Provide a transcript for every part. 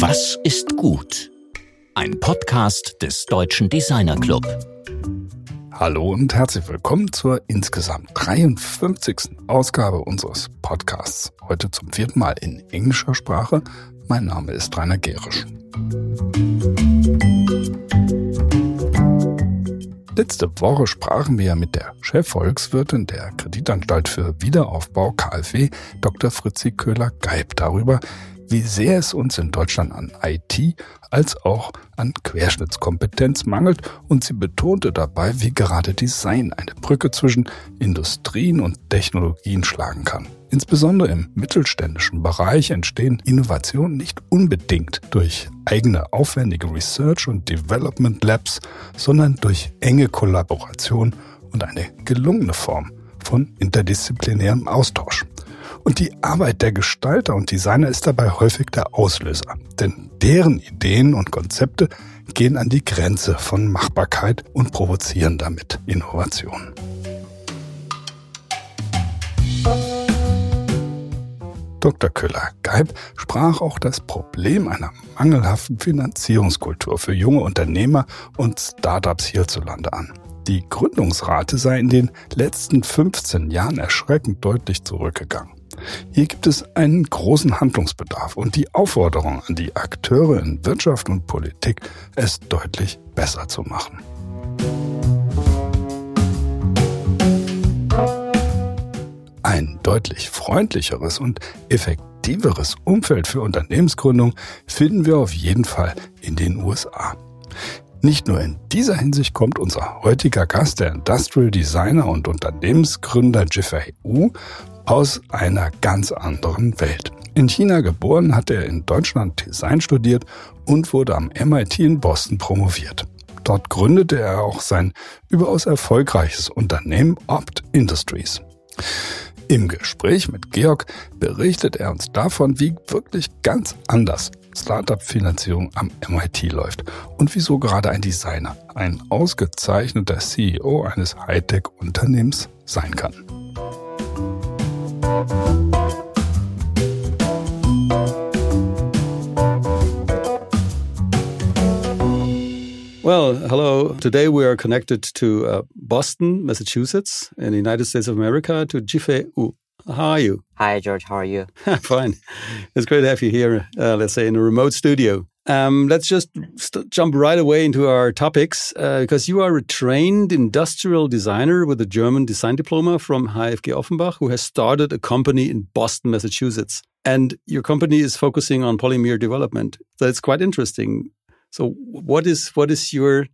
Was ist gut? Ein Podcast des Deutschen Designer Club. Hallo und herzlich willkommen zur insgesamt 53. Ausgabe unseres Podcasts. Heute zum vierten Mal in englischer Sprache. Mein Name ist Rainer Gerisch. Letzte Woche sprachen wir mit der Chefvolkswirtin der Kreditanstalt für Wiederaufbau KfW, Dr. Fritzi Köhler-Geib, darüber, wie sehr es uns in Deutschland an IT als auch an Querschnittskompetenz mangelt und sie betonte dabei, wie gerade Design eine Brücke zwischen Industrien und Technologien schlagen kann. Insbesondere im mittelständischen Bereich entstehen Innovationen nicht unbedingt durch eigene aufwendige Research und Development Labs, sondern durch enge Kollaboration und eine gelungene Form von interdisziplinärem Austausch. Und die Arbeit der Gestalter und Designer ist dabei häufig der Auslöser. Denn deren Ideen und Konzepte gehen an die Grenze von Machbarkeit und provozieren damit Innovationen. Dr. Köhler-Geib sprach auch das Problem einer mangelhaften Finanzierungskultur für junge Unternehmer und Startups hierzulande an. Die Gründungsrate sei in den letzten 15 Jahren erschreckend deutlich zurückgegangen. Hier gibt es einen großen Handlungsbedarf und die Aufforderung an die Akteure in Wirtschaft und Politik, es deutlich besser zu machen. Ein deutlich freundlicheres und effektiveres Umfeld für Unternehmensgründung finden wir auf jeden Fall in den USA. Nicht nur in dieser Hinsicht kommt unser heutiger Gast, der Industrial Designer und Unternehmensgründer Jeffrey Wu, aus einer ganz anderen Welt. In China geboren, hat er in Deutschland Design studiert und wurde am MIT in Boston promoviert. Dort gründete er auch sein überaus erfolgreiches Unternehmen Opt Industries. Im Gespräch mit Georg berichtet er uns davon, wie wirklich ganz anders Startup-Finanzierung am MIT läuft und wieso gerade ein Designer ein ausgezeichneter CEO eines Hightech-Unternehmens sein kann. Well, hello. Today we are connected to uh, Boston, Massachusetts, in the United States of America, to Jifei Ou. How are you? Hi, George. How are you? Fine. It's great to have you here, uh, let's say, in a remote studio. Um, let's just jump right away into our topics uh, because you are a trained industrial designer with a German design diploma from HFG Offenbach who has started a company in Boston, Massachusetts. And your company is focusing on polymer development. It's quite interesting. So what is what is your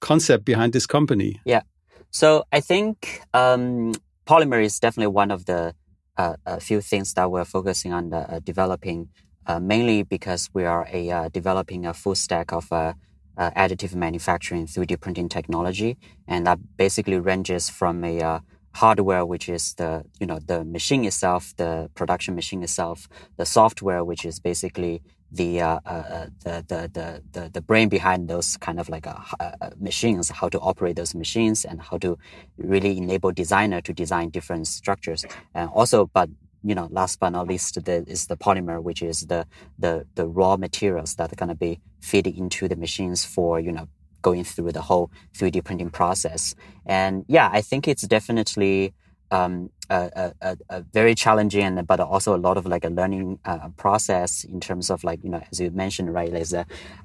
concept behind this company? Yeah. So I think um, polymer is definitely one of the uh, a few things that we're focusing on uh, developing, uh, mainly because we are a uh, developing a full stack of uh, uh, additive manufacturing 3D printing technology, and that basically ranges from a hardware, which is the you know the machine itself, the production machine itself, the software, which is basically the, uh, uh, uh, the, the, the, the, brain behind those kind of like uh, uh, machines, how to operate those machines and how to really enable designer to design different structures. And also, but you know, last but not least, the, is the polymer, which is the, the, the raw materials that are going to be fed into the machines for, you know, going through the whole 3D printing process. And yeah, I think it's definitely, um, a, a, a, very challenging and but also a lot of like a learning uh, process in terms of like you know as you mentioned right there's a,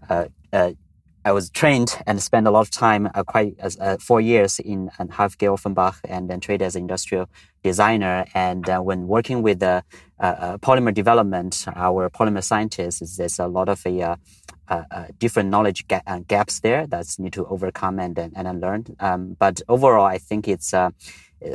uh, I was trained and spent a lot of time uh, quite uh, four years in uh, HFG Offenbach and then trained as an industrial designer. And uh, when working with the polymer development our polymer scientists there's a lot of a different knowledge ga- gaps there that's need to overcome and and, and learn um, but overall I think it's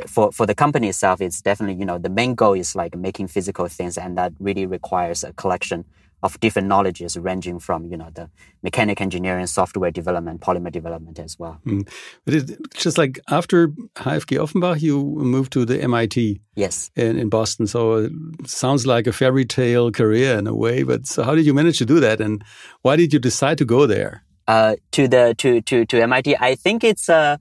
for for the company itself, it's definitely you know the main goal is like making physical things, and that really requires a collection of different knowledges ranging from you know the mechanical engineering, software development, polymer development as well. Mm. But it, just like after HFG Offenbach, you moved to the MIT. Yes. In, in Boston, so it sounds like a fairy tale career in a way. But so how did you manage to do that, and why did you decide to go there? Uh, to the to to to MIT, I think it's uh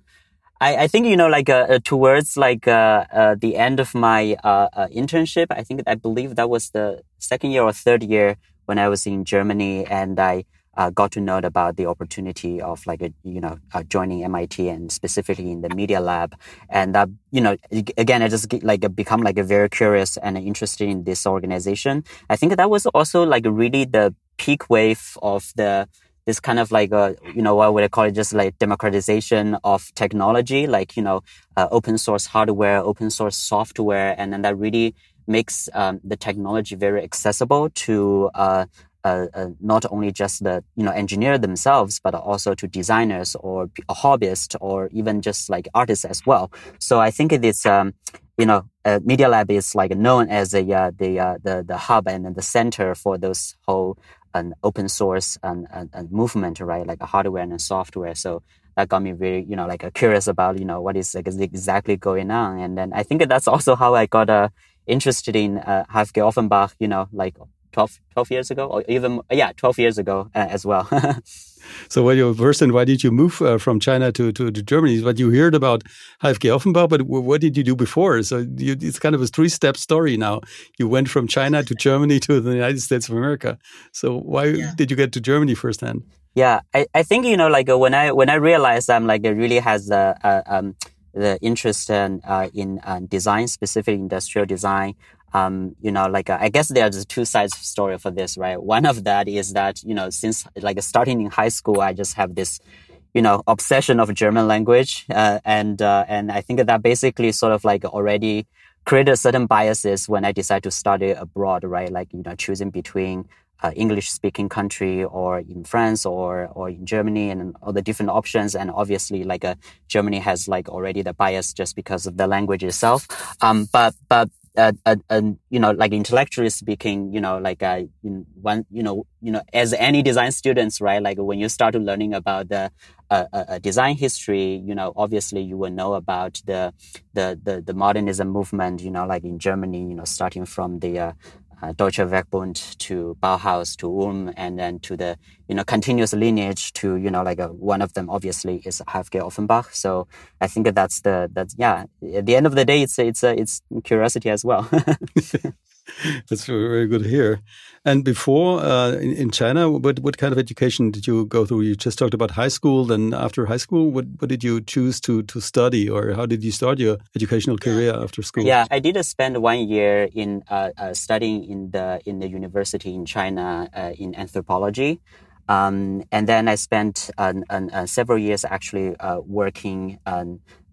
I, I think you know like uh, uh, towards like uh, uh, the end of my uh, uh, internship, I think I believe that was the second year or third year when I was in Germany and I uh, got to know about the opportunity of like a, you know uh, joining MIT and specifically in the media lab and that you know again I just like become like a very curious and interested in this organization. I think that was also like really the peak wave of the this kind of like a you know what would I call it just like democratization of technology like you know uh, open source hardware open source software and then that really makes um, the technology very accessible to uh, uh, uh, not only just the you know engineer themselves, but also to designers or a hobbyist or even just like artists as well. So I think it is um, you know uh, Media Lab is like known as a uh, the uh, the the hub and the center for those whole an open source and, and, and, movement, right? Like a hardware and a software. So that got me very, you know, like curious about, you know, what is like, exactly going on. And then I think that's also how I got uh, interested in uh, H.F.G. Offenbach, you know, like 12, 12 years ago, or even, yeah, 12 years ago uh, as well. so when you first and why did you move uh, from China to, to, to, Germany? But you heard about H.F.G. Offenbach, but what did you do before? So you, it's kind of a three step story now. You went from China to Germany to the United States of America. So why yeah. did you get to Germany first firsthand? Yeah, I, I think, you know, like uh, when I, when I realized I'm like, it really has a, a um, the interest in, uh, in uh, design, specific industrial design, um, you know, like uh, I guess there's two sides of story for this, right? One of that is that you know, since like starting in high school, I just have this, you know, obsession of German language, uh, and uh, and I think that basically sort of like already created certain biases when I decided to study abroad, right? Like you know, choosing between uh, English speaking country or in France or or in Germany and all the different options. And obviously, like uh, Germany has like already the bias just because of the language itself. Um, but but uh, uh, uh, you know, like intellectually speaking, you know, like uh, one, you know, you know, as any design students, right? Like when you start learning about the uh, uh, uh, design history, you know, obviously you will know about the the the, the modernism movement, you know, like in Germany, you know, starting from the uh, Deutsche Werkbund to Bauhaus to Ulm and then to the you know continuous lineage to you know like a, one of them obviously is H.F.G. Offenbach. So I think that's the that's yeah. At the end of the day, it's it's it's curiosity as well. That's very, good to hear. And before uh, in, in, China, what what kind of education did you go through? You just talked about high school. Then after high school, what what did you choose to to study, or how did you start your educational career after school? Yeah, I did spend one year in uh, uh, studying in the in the university in China uh, in anthropology. Um, and then I spent uh, several years actually uh, working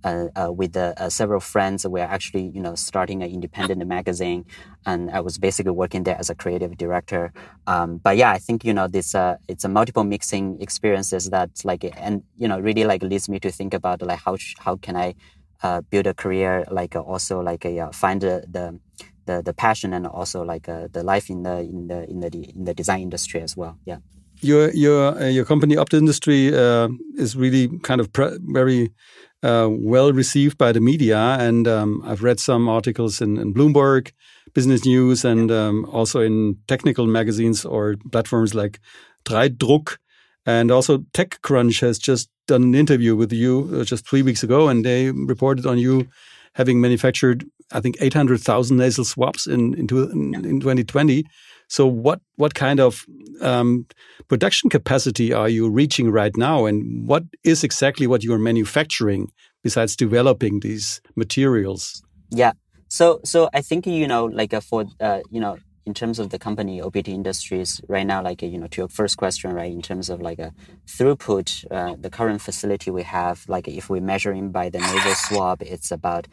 uh, uh, with uh, several friends. We're actually, you know, starting an independent magazine, and I was basically working there as a creative director. Um, but yeah, I think you know this uh, it's a multiple mixing experiences that like and you know really like leads me to think about like how how can I uh, build a career like uh, also like a find the, the the the passion and also like the life in the in the in the in the design industry as well. Yeah your your uh, your company Opt Industry uh, is really kind of very uh, well received by the media, and um, I've read some articles in, in Bloomberg, Business News, and um, also in technical magazines or platforms like 3Druck. And also TechCrunch has just done an interview with you uh, just three weeks ago, and they reported on you having manufactured, I think, 800,000 nasal swabs in, in, in, in 2020. So what what kind of um, production capacity are you reaching right now, and what is exactly what you are manufacturing besides developing these materials? Yeah. So so I think you know like uh, for uh, you know in terms of the company OPT Industries right now, like you know, to your first question, right, in terms of like a throughput, uh, the current facility we have, like if we're measuring by the nasal swab, it's about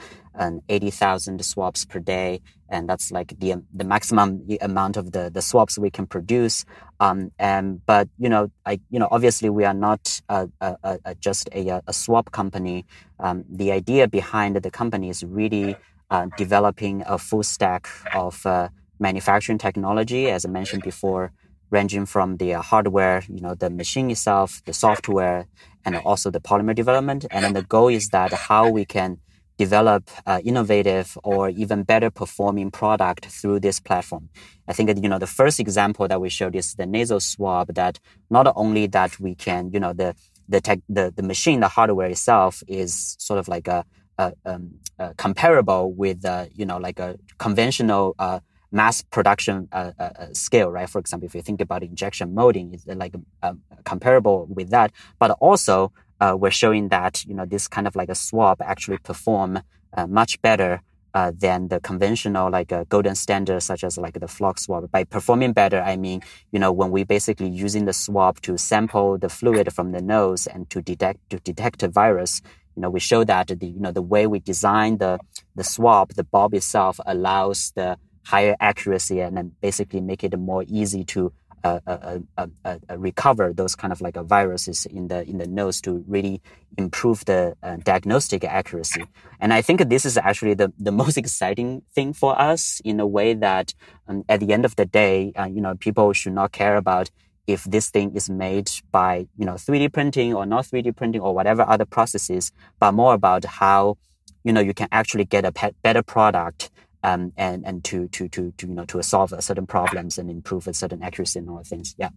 eighty thousand swabs per day, and that's like the the maximum amount of the the swabs we can produce. Um, and but you know, I you know, obviously we are not a, a, a just a, a swab company. Um, the idea behind the company is really uh, developing a full stack of uh, manufacturing technology, as I mentioned before, ranging from the uh, hardware, you know, the machine itself, the software, and also the polymer development. And then the goal is that how we can develop uh, innovative or even better performing product through this platform. I think that, you know, the first example that we showed is the nasal swab that not only that we can, you know, the, the tech, the, the machine, the hardware itself is sort of like a, a um, uh, comparable with, uh, you know, like a conventional, uh, mass production uh, uh, uh, scale, right? For example, if you think about injection molding, it's like um, comparable with that. But also, uh, we're showing that you know this kind of like a swab actually perform uh, much better uh, than the conventional like a golden standard such as like the flock swab. By performing better, I mean you know when we basically using the swab to sample the fluid from the nose and to detect to detect a virus. You know, we show that the you know the way we design the the swab, the bulb itself allows the higher accuracy and then basically make it more easy to uh, uh, uh, recover those kind of like viruses in the in the nose to really improve the diagnostic accuracy. And I think this is actually the, the most exciting thing for us in a way that um, at the end of the day, you know, people should not care about if this thing is made by you know 3D printing or not 3D printing or whatever other processes, but more about how you know you can actually get a better product um, and and to to to to you know to solve certain problems and improve a certain accuracy and all things. Yeah.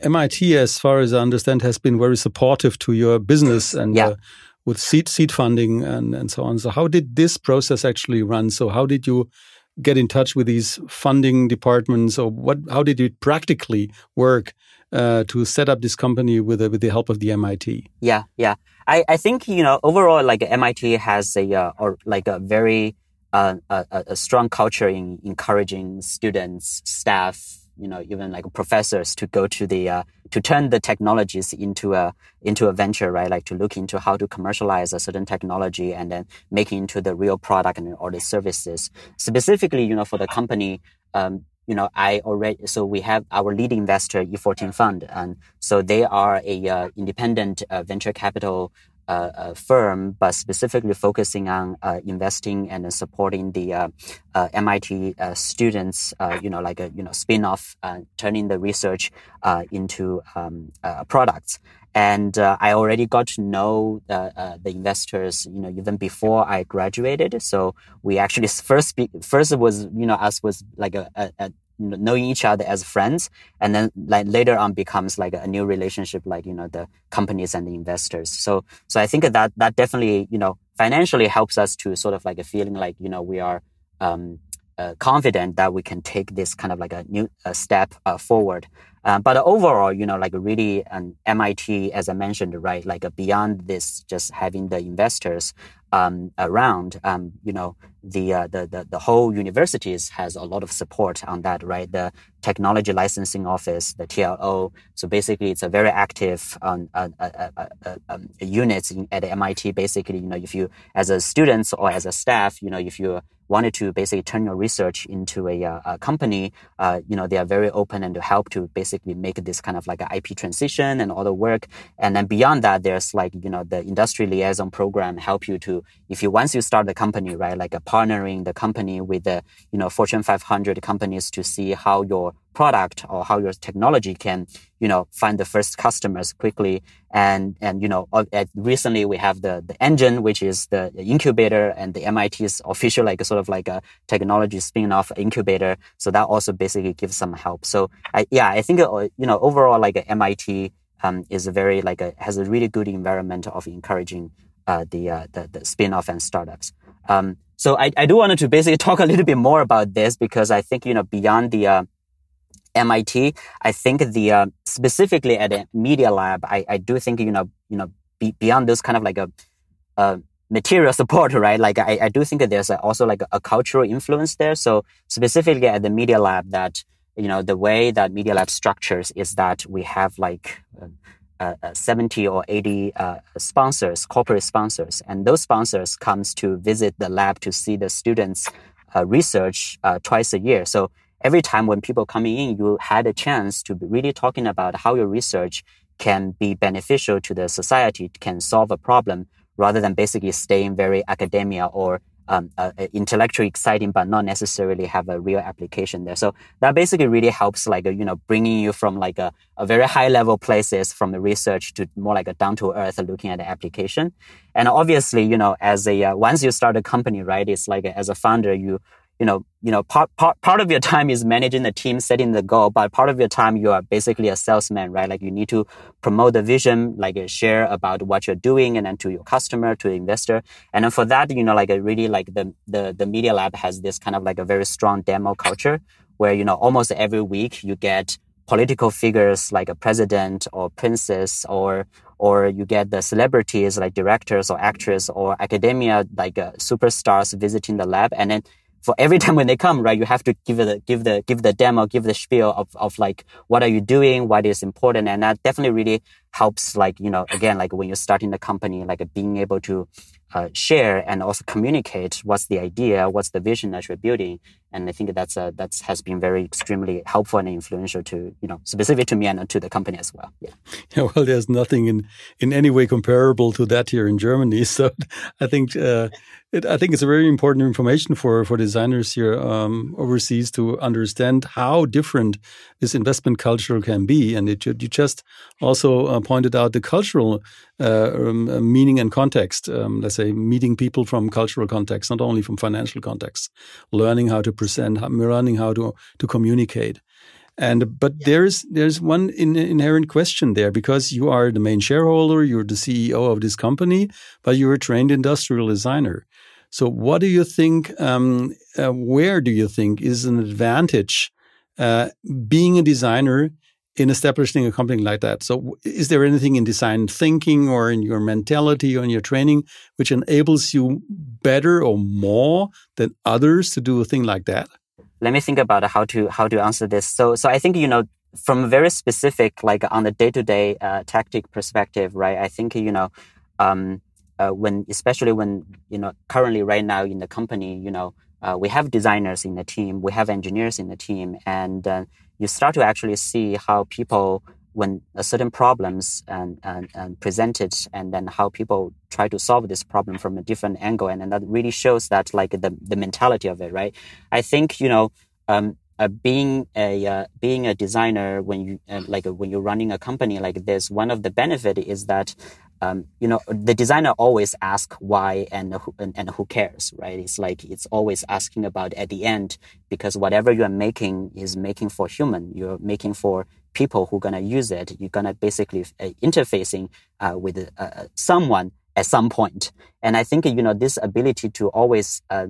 MIT, as far as I understand, has been very supportive to your business and yeah. uh, with seed seed funding and and so on. So how did this process actually run? So how did you get in touch with these funding departments, or what? How did it practically work uh, to set up this company with with the help of the MIT? Yeah, yeah. I I think you know overall like MIT has a uh, or like a very a, a, strong culture in encouraging students, staff, you know, even like professors to go to the uh, to turn the technologies into a into a venture, right? Like to look into how to commercialize a certain technology and then make it into the real product and all the services. Specifically, you know, for the company, um, you know, I already so we have our lead investor E14 Fund, and so they are a uh, independent uh, venture capital uh, uh, firm, but specifically focusing on uh, investing and supporting the uh, uh, MIT uh, students, you know, like a you know spin-off, turning the research into um, products. And I already got to know the investors, you know, even before I graduated. So we actually first be, first was you know us was like a, a, a knowing each other as friends and then like later on becomes like a new relationship like you know the companies and the investors. So so i think that that definitely you know financially helps us to sort of like a feeling like you know we are um, uh, confident that we can take this kind of like a new uh, step uh, forward um, but overall, you know, like really an MIT, as I mentioned, right, like beyond this, just having the investors um, around, um, you know, the, uh, the, the the whole universities has a lot of support on that, right? The technology licensing office, the TLO. So basically, it's a very active um, uh, uh, uh, um, unit at MIT. Basically, you know, if you as a student or as a staff, you know, if you wanted to basically turn your research into a, uh, a company, uh, you know, they are very open and to help to basically make this kind of like an IP transition and all the work. And then beyond that, there's like, you know, the industry liaison program help you to, if you, once you start the company, right, like a partnering the company with the, you know, Fortune 500 companies to see how your product or how your technology can, you know, find the first customers quickly. And, and, you know, uh, recently we have the, the engine, which is the incubator and the MIT's official, like sort of like a technology spin off incubator. So that also basically gives some help. So I, yeah, I think, uh, you know, overall, like MIT, um, is a very, like a, has a really good environment of encouraging, uh, the, uh, the, the spin off and startups. Um, so I, I do want to basically talk a little bit more about this because I think, you know, beyond the, uh, MIT, I think the uh, specifically at a media lab, I, I do think you know you know be, beyond those kind of like a, a material support, right? Like I, I do think that there's also like a, a, cultural influence there. So specifically at the media lab, that you know the way that media lab structures is that we have like. Uh, uh, 70 or 80 uh, sponsors, corporate sponsors, and those sponsors comes to visit the lab to see the students' uh, research uh, twice a year. So every time when people coming in, you had a chance to be really talking about how your research can be beneficial to the society, can solve a problem, rather than basically staying very academia or um, uh, intellectually exciting, but not necessarily have a real application there. So that basically really helps, like, you know, bringing you from like a, a very high level places from the research to more like a down to earth looking at the application. And obviously, you know, as a, uh, once you start a company, right, it's like as a founder, you, you know, you know, part, part, part of your time is managing the team, setting the goal, but part of your time, you are basically a salesman, right? Like you need to promote the vision, like share about what you're doing and then to your customer, to the investor. And then for that, you know, like a really like the, the, the media lab has this kind of like a very strong demo culture where, you know, almost every week you get political figures like a president or princess or or you get the celebrities like directors or actors or academia like uh, superstars visiting the lab and then for every time when they come, right, you have to give the give the give the demo, give the spiel of of like what are you doing, why it is important, and that definitely really helps. Like you know, again, like when you're starting the company, like being able to uh, share and also communicate what's the idea, what's the vision that you're building. And I think that's uh, that's has been very extremely helpful and influential to you know specific to me and to the company as well. Yeah. Yeah. Well, there's nothing in in any way comparable to that here in Germany. So I think uh, it, I think it's a very important information for for designers here um, overseas to understand how different this investment culture can be. And it, you just also uh, pointed out the cultural uh, um, meaning and context. Um, let's say meeting people from cultural context, not only from financial context, learning how to present, learning how to to communicate. And but yeah. there's there's one in, inherent question there because you are the main shareholder, you're the CEO of this company, but you're a trained industrial designer. So, what do you think? Um, uh, where do you think is an advantage uh, being a designer in establishing a company like that? So, is there anything in design thinking or in your mentality or in your training which enables you better or more than others to do a thing like that? Let me think about how to how to answer this. So, so I think you know from a very specific, like on the day to day tactic perspective, right? I think you know. Um, uh, when especially when you know currently right now in the company you know uh, we have designers in the team we have engineers in the team and uh, you start to actually see how people when certain problems and, and, and presented and then how people try to solve this problem from a different angle. And, and that really shows that like the, the mentality of it right? I think you know um, uh, being a uh, being a designer when you uh, like when you're running a company like this one of the benefit is that um, you know, the designer always asks why and who, and, and, who cares, right? It's like it's always asking about at the end because whatever you are making is making for human. You're making for people who are gonna use it. You're gonna basically uh, interfacing uh, with uh, someone at some point. And I think you know this ability to always uh,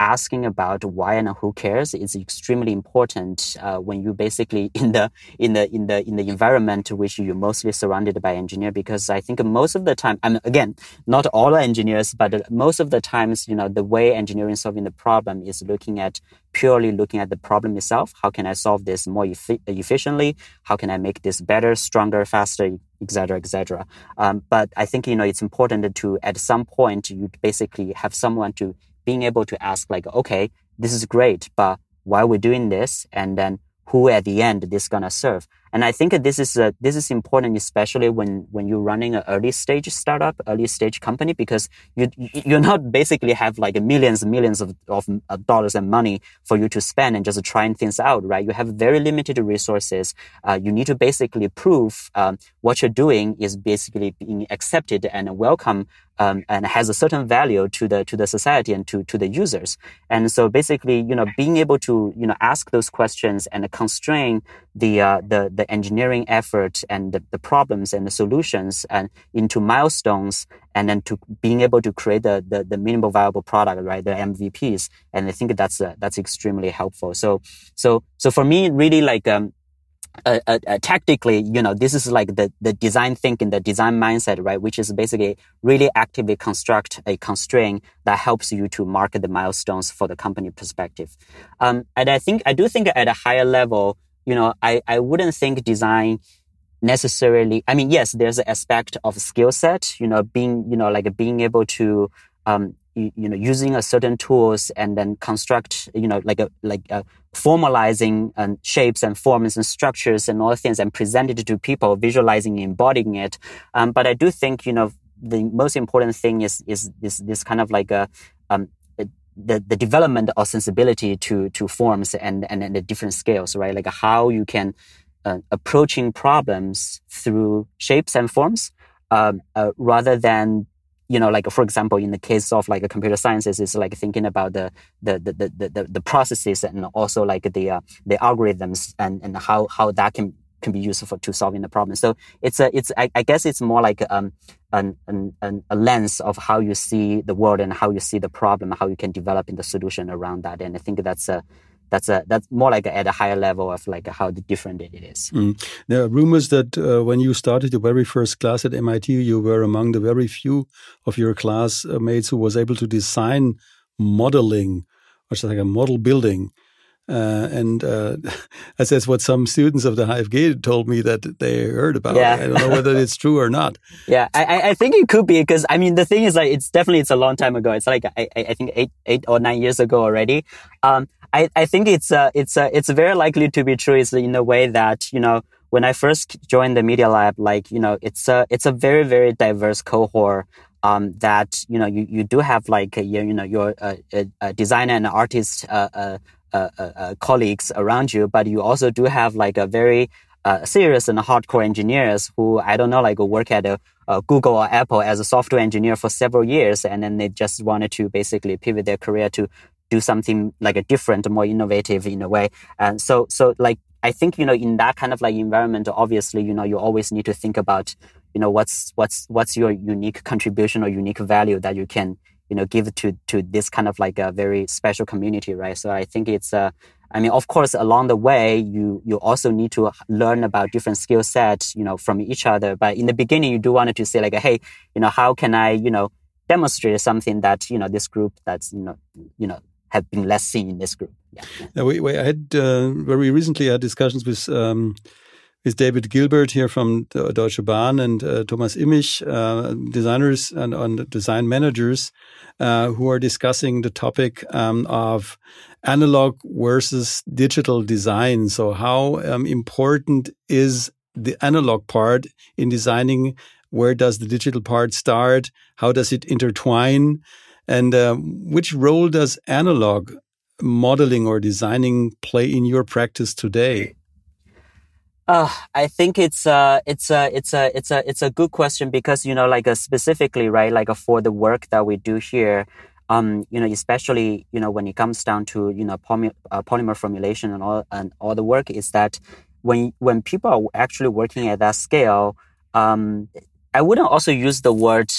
asking about why and who cares is extremely important uh, when you basically in the in the in the in the environment which you're mostly surrounded by engineer because I think most of the time I mean again not all engineers but most of the times you know the way engineering solving the problem is looking at purely looking at the problem itself. How can I solve this more efficiently? How can I make this better stronger faster etc etc um, but I think you know it's important to at some point you basically have someone to being able to ask like, okay, this is great, but why are we doing this? And then who at the end this gonna serve? And I think this is a, this is important, especially when when you're running an early stage startup, early stage company, because you you're not basically have like millions and millions of, of, dollars and money for you to spend and just trying things out, right? You have very limited resources. Uh, you need to basically prove um, what you're doing is basically being accepted and welcome um, and has a certain value to the to the society and to to the users. And so basically, you know, being able to you know ask those questions and constrain the uh, the the engineering effort and the, the problems and the solutions and into milestones and then to being able to create the, the, the minimal viable product, right? The MVPs. And I think that's, uh, that's extremely helpful. So, so, so for me, really like, um, uh, uh, uh, tactically, you know, this is like the, the design thinking, the design mindset, right? Which is basically really actively construct a constraint that helps you to mark the milestones for the company perspective. Um, and I think, I do think at a higher level, you know, I, I wouldn't think design necessarily, I mean, yes, there's an aspect of skill set, you know, being, you know, like being able to, um, you, you, know, using a certain tools and then construct, you know, like a, like a formalizing um, shapes and forms and structures and all things and present it to people, visualizing, embodying it. Um, but I do think, you know, the most important thing is, is this, this kind of like a, um, the, the development of sensibility to, to forms and, and, and the different scales, right? Like how you can, uh, approaching problems through shapes and forms, um, uh, rather than you know, like for example, in the case of like a computer sciences, is like thinking about the the the the, the, the processes and also like the uh, the algorithms and and how how that can can be useful to solving the problem. So it's a, it's, I, I guess it's more like, um, an, an, an, a lens of how you see the world and how you see the problem, how you can develop in the solution around that. And I think that's a, that's a, that's more like a, at a higher level of like how different it is. Mm. There are rumors that uh, when you started your very first class at MIT, you were among the very few of your classmates who was able to design modeling, or like a model building. Uh, and uh, that's what some students of the HFG told me that they heard about. Yeah. I don't know whether it's true or not. Yeah, I, I think it could be because I mean the thing is like it's definitely it's a long time ago. It's like I, I think eight eight or nine years ago already. Um, I, I think it's uh, it's uh, it's very likely to be true. Is in a way that you know when I first joined the Media Lab, like you know it's a it's a very very diverse cohort. Um, that you know you, you do have like a, you know your uh, a designer and artist uh, uh, Uh, uh, uh, colleagues around you, but you also do have like a very uh, serious and hardcore engineers who I don't know like work at a, Google or Apple as a software engineer for several years, and then they just wanted to basically pivot their career to do something like a different, more innovative in a way. And so, so like I think you know in that kind of like environment, obviously you know you always need to think about you know what's what's what's your unique contribution or unique value that you can you know give to to this kind of like a very special community right? So i think it's uh i mean of course along the way you you also need to learn about different skill sets you know from each other. But in the beginning you do want to say like hey you know how can i you know demonstrate something that you know this group that's you know you know have been less seen in this group? Yeah, yeah we, we, i had uh, very recently had discussions with um, with David Gilbert here from Deutsche Bahn and uh, Thomas Immich, uh, designers and, and, design managers, uh, who are discussing the topic um, of analog versus digital design. So, how um, important is the analog part in designing? Where does the digital part start? How does it intertwine? And um, which role does analog modeling or designing play in your practice today? Uh, I think it's uh it's a it's a it's a it's a good question because you know like uh, specifically right like uh, for the work that we do here, um you know especially you know when it comes down to you know polymer, uh, polymer formulation and all and all the work is that when when people are actually working at that scale, um I wouldn't also use the word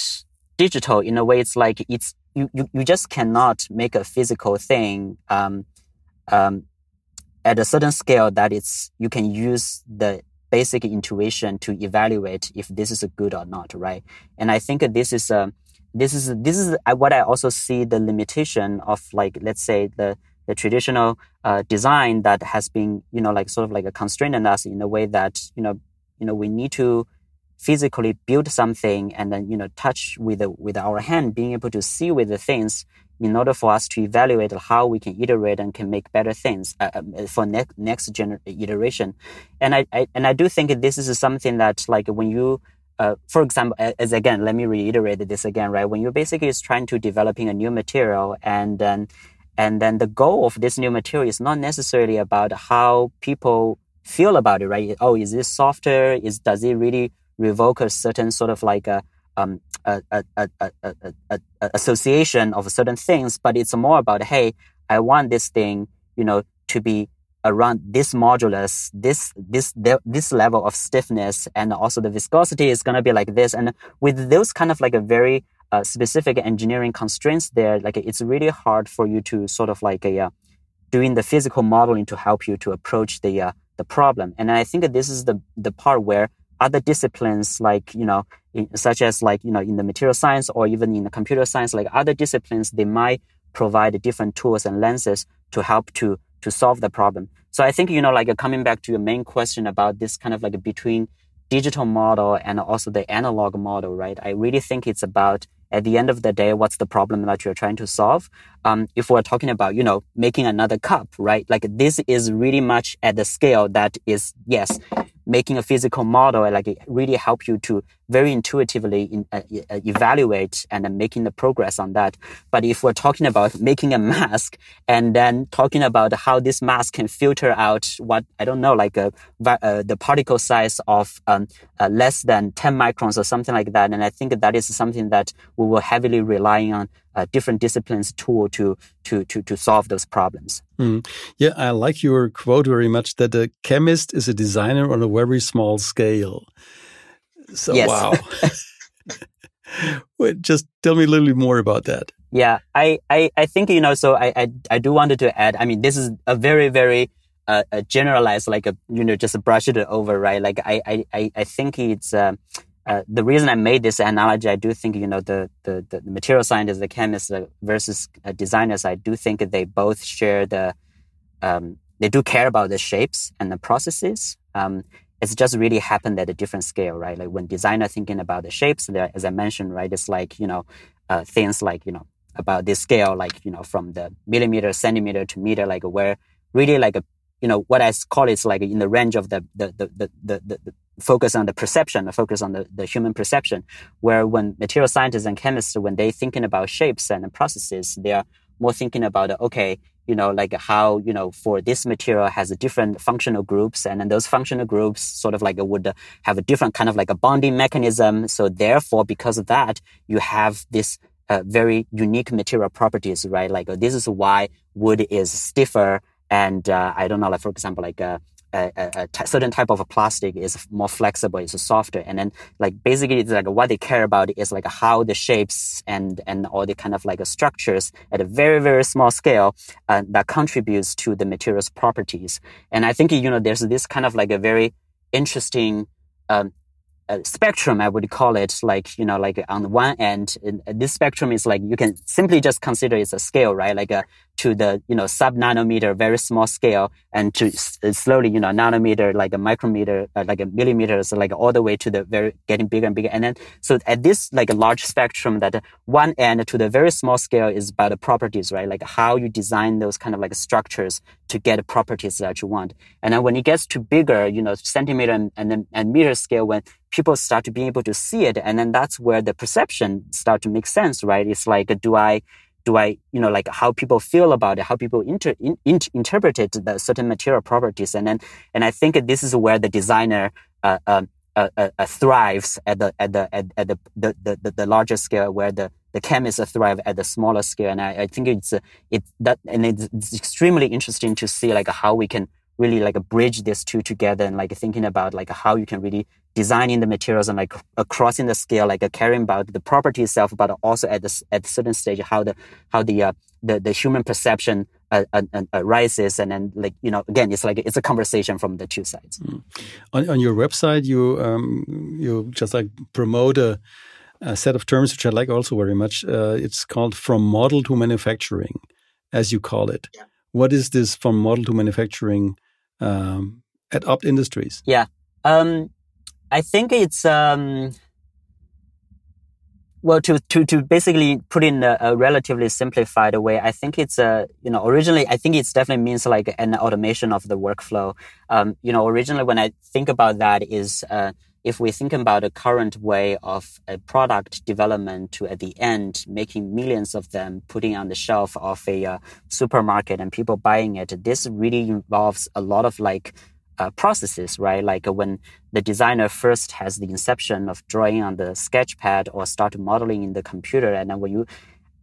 digital in a way it's like it's you you, you just cannot make a physical thing um um at a certain scale that it's you can use the basic intuition to evaluate if this is a good or not, right? And I think this is a this is this is what I also see the limitation of like let's say the the traditional uh, design that has been you know like sort of like a constraint on us in a way that you know you know we need to physically build something and then you know touch with the, with our hand being able to see with the things in order for us to evaluate how we can iterate and can make better things uh, um, for ne- next gener- iteration. And I, I, and I do think this is something that like when you uh, for example, as again, let me reiterate this again, right? When you're basically is trying to developing a new material and then, and then the goal of this new material is not necessarily about how people feel about it, right? Oh, is this softer? Is, does it really revoke a certain sort of like a, um, a, a, a, a, association of certain things, but it's more about, hey, I want this thing, you know, to be around this modulus, this, this, this level of stiffness, and also the viscosity is going to be like this. And with those kind of like a very uh, specific engineering constraints there, like it's really hard for you to sort of like a, uh, doing the physical modeling to help you to approach the, uh, the problem. And I think this is the, the part where other disciplines like, you know, in, such as like, you know, in the material science or even in the computer science, like other disciplines, they might provide different tools and lenses to help to, to solve the problem. So I think, you know, like coming back to your main question about this kind of like between digital model and also the analog model, right? I really think it's about at the end of the day, what's the problem that you're trying to solve? Um, if we're talking about, you know, making another cup, right? Like this is really much at the scale that is, yes, making a physical model, like it really help you to very intuitively in, uh, uh evaluate and making the progress on that. But if we're talking about making a mask and then talking about how this mask can filter out what, I don't know, like a, uh, the particle size of um, uh, less than 10 microns or something like that. And I think that is something that we will heavily rely on uh, different disciplines tool to to to to solve those problems. Mm. Yeah, I like your quote very much that a chemist is a designer on a very small scale. So yes. wow. Wait, just tell me a little bit more about that. Yeah, I, I, I think, you know, so I, I, I do wanted to add, I mean, this is a very, very, uh, a generalized, like a, you know, just brush it over, right? Like I, I, I think it's, uh, uh, the reason I made this analogy, I do think, you know, the, the, the material scientists, the chemists uh, versus uh, designers, I do think they both share the, um, they do care about the shapes and the processes. Um, it's just really happened at a different scale, right? Like when designer thinking about the shapes, there, as I mentioned, right, it's like, you know, uh, things like, you know, about this scale, like, you know, from the millimeter, centimeter to meter, like where really like a, you know, what I call it's like in the range of the, the, the, the, the, the focus on the perception, the focus on the, the human perception, where when material scientists and chemists, when they thinking about shapes and processes, they are more thinking about, okay, you know, like how, you know, for this material has a different functional groups and then those functional groups sort of like would have a different kind of like a bonding mechanism. So therefore, because of that, you have this uh, very unique material properties, right? Like this is why wood is stiffer and uh, I don't know, like for example, like uh, a, a, t- certain type of plastic is more flexible, it's softer, and then like basically it's like what they care about is like how the shapes and and all the kind of like structures at a very very small scale uh, that contributes to the material's properties. And I think you know there's this kind of like a very interesting um, uh, spectrum, I would call it, like, you know, like on the one end, this spectrum is like, you can simply just consider it's a scale, right? Like a, to the, you know, sub nanometer, very small scale and to uh, slowly, you know, nanometer, like a micrometer, uh, like a millimeter, so like all the way to the very getting bigger and bigger. And then, so at this like a large spectrum that one end to the very small scale is about the properties, right? Like how you design those kind of like structures to get properties that you want. And then when it gets to bigger, you know, centimeter and, and, and meter scale, when people start to be able to see it. And then that's where the perception start to make sense, right? It's like, do I, do I, you know, like how people feel about it, how people inter, in, in, interpreted the certain material properties. And then, and I think this is where the designer, uh, um, uh, uh, uh, thrives at the, at the, at, at the, the, the, the larger scale where the, the chemists thrive at the smaller scale. And I, I think it's, it, that, and it's, it's extremely interesting to see like how we can really like bridge these two together and like thinking about like how you can really designing the materials and like crossing the scale, like caring about the property itself, but also at the at a certain stage how the how the uh, the, the human perception uh, uh, arises, and then like you know again, it's like it's a conversation from the two sides. Mm. On on your website, you um, you just like promote a, a, set of terms which I like also very much. Uh, it's called from model to manufacturing, as you call it. Yeah. What is this from model to manufacturing um, at Opt Industries? Yeah. Um, I think it's um, well to to to basically put in a, a, relatively simplified way. I think it's a you know originally I think it definitely means like an automation of the workflow. Um, you know originally when I think about that is. Uh, if we think about a current way of a product development to at the end making millions of them putting on the shelf of a uh, supermarket and people buying it this really involves a lot of like uh, processes, right? Like when the designer first has the inception of drawing on the sketchpad or start modeling in the computer, and then when you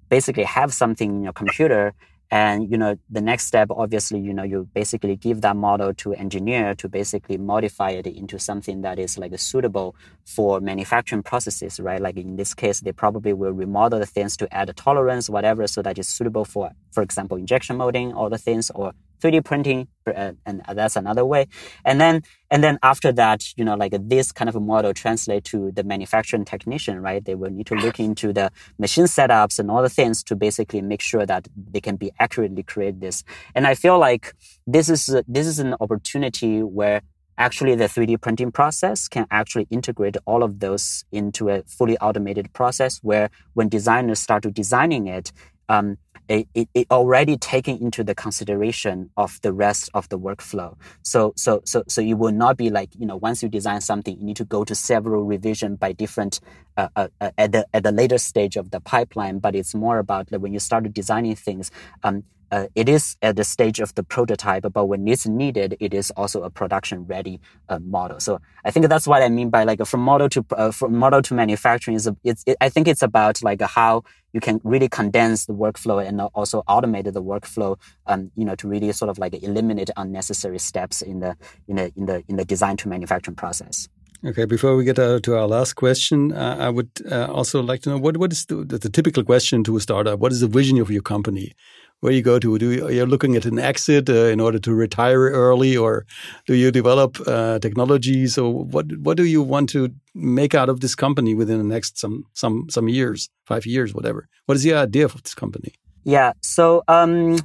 basically have something in your computer, and you know the next step, obviously, you know you basically give that model to engineer to basically modify it into something that is like suitable for manufacturing processes, right? Like in this case, they probably will remodel the things to add a tolerance, whatever, so that is suitable for, for example, injection molding, all the things, or 3D printing, uh, and that's another way. And then, and then after that, you know, like this kind of model translate to the manufacturing technician, right? They will need to look into the machine setups and all the things to basically make sure that they can be accurately create this. And I feel like this is, this is an opportunity where actually the 3D printing process can actually integrate all of those into a fully automated process where when designers start to designing it, um, it, it, already taking into the consideration of the rest of the workflow. So, so, so, so it will not be like, you know, once you design something, you need to go to several revision by different, uh, uh, uh, at the, at the later stage of the pipeline. But it's more about like when you start designing things, um, uh, it is at the stage of the prototype, but when it's needed, it is also a production ready uh, model. So I think that's what I mean by like from model to uh, from model to manufacturing is it's it, I think it's about like how you can really condense the workflow and also automated the workflow, um, you know, to really sort of like eliminate unnecessary steps in the in the in the in the design to manufacturing process. Okay, before we get to our last question, uh, I would uh, also like to know what what is the, the, typical question to a startup? What is the vision of your company? where you go to? Do you, are you looking at an exit uh, in order to retire early, or do you develop uh, technologies, or what? What do you want to make out of this company within the next some some some years, five years, whatever? What is the idea of this company? Yeah, so um,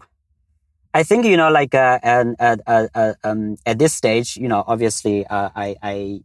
I think you know, like, uh, and uh, uh, uh, um, at this stage, you know, obviously, uh, I, I,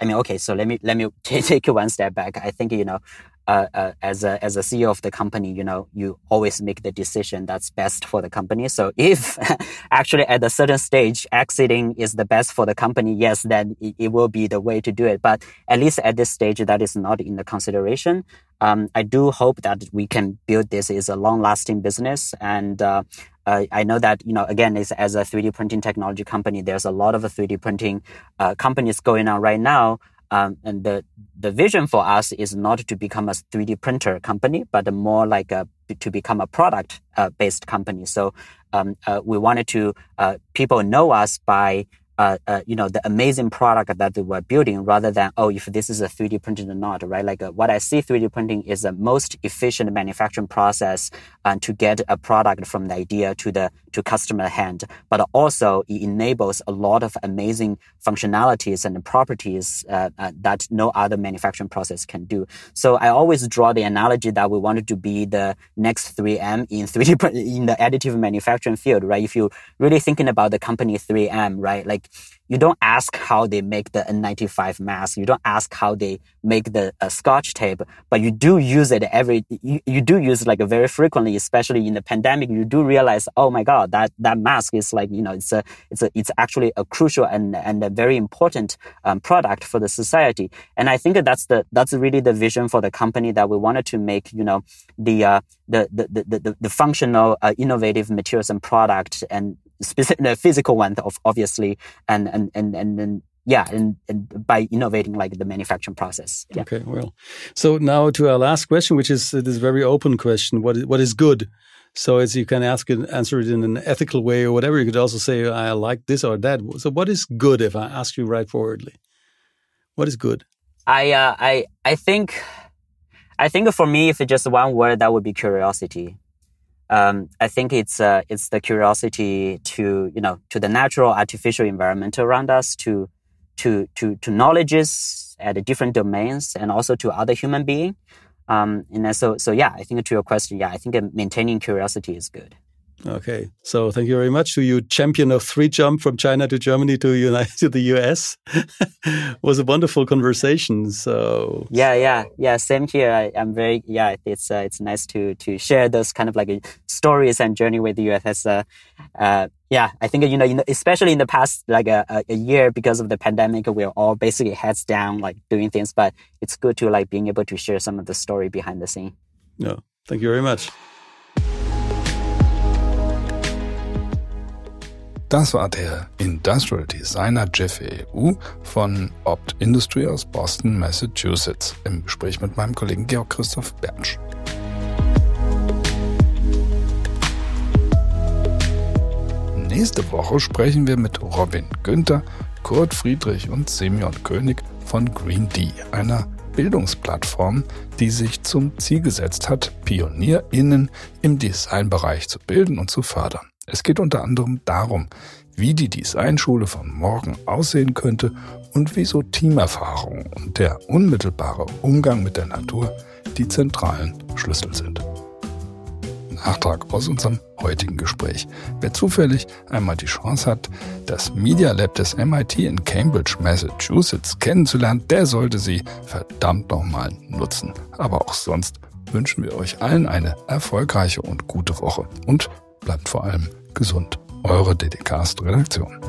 I mean, okay, so let me let me take you one step back. I think you know, uh, uh, as a as a CEO of the company, you know, you always make the decision that's best for the company. So if actually at a certain stage exiting is the best for the company, yes, then it, it, will be the way to do it. But at least at this stage, that is not in the consideration. Um, I do hope that we can build this as a long lasting business and. Uh, uh, I know that you know again as, as a 3D printing technology company, there's a lot of 3D printing uh, companies going on right now um, and the, the vision for us is not to become a 3D printer company, but more like a, to become a product uh, based company. So um, uh, we wanted to uh, people know us by uh, uh, you know, the amazing product that they were building rather than, oh, if this is a 3D printing or not, right? Like uh, what I see 3D printing is the most efficient manufacturing process uh, to get a product from the idea to the, to customer hand. But also it enables a lot of amazing functionalities and properties that no other manufacturing process can do. So I always draw the analogy that we wanted to be the next 3M in 3D, in the additive manufacturing field, right? If you're really thinking about the company 3M, right? Like you don't ask how they make the N95 mask. You don't ask how they make the uh, scotch tape, but you do use it every, you, you do use it like very frequently, especially in the pandemic. You do realize, oh my God, that, that mask is like, you know, it's a, it's a, it's actually a crucial and, and a very important um, product for the society. And I think that that's the, that's really the vision for the company that we wanted to make, you know, the, uh, the, the, the, the, the functional, uh, innovative materials and product and specific, the physical one, of obviously, and and and and. and yeah, and, and by innovating like the manufacturing process. Yeah. Okay, well, so now to our last question, which is this very open question: what is, what is good? So as you can ask it, answer it in an ethical way or whatever. You could also say, I like this or that. So what is good? If I ask you right forwardly, what is good? I uh, I I think I think for me, if it's just one word, that would be curiosity um, I think it's uh, it's the curiosity to you know to the natural artificial environment around us, to to to to knowledges at different domains, and also to other human being. Um, and so so yeah, I think to your question, yeah, I think maintaining curiosity is good. Okay, so thank you very much to you, champion of three jump from China to Germany to United to the US. was a wonderful conversation. So yeah, yeah, yeah. Same here. I, am very yeah. It's uh, it's nice to to share those kind of like stories and journey with you. As uh, uh, yeah, I think you know, you know, especially in the past like a, a year because of the pandemic, we're all basically heads down like doing things. But it's good to like being able to share some of the story behind the scene. No, thank you very much. Das war der Industrial Designer Jeff EU von Opt Industry aus Boston, Massachusetts, im Gespräch mit meinem Kollegen Georg Christoph Bernsch. Nächste Woche sprechen wir mit Robin Günther, Kurt Friedrich und Simeon König von Green D, einer Bildungsplattform, die sich zum Ziel gesetzt hat, PionierInnen im Designbereich zu bilden und zu fördern. Es geht unter anderem darum, wie die Designschule von morgen aussehen könnte und wieso Teamerfahrung und der unmittelbare Umgang mit der Natur die zentralen Schlüssel sind. Nachtrag aus unserem heutigen Gespräch. Wer zufällig einmal die Chance hat, das Media Lab des MIT in Cambridge, Massachusetts kennenzulernen, der sollte sie verdammt nochmal nutzen. Aber auch sonst wünschen wir euch allen eine erfolgreiche und gute Woche und bleibt vor allem gesund. Eure DDcast-Redaktion.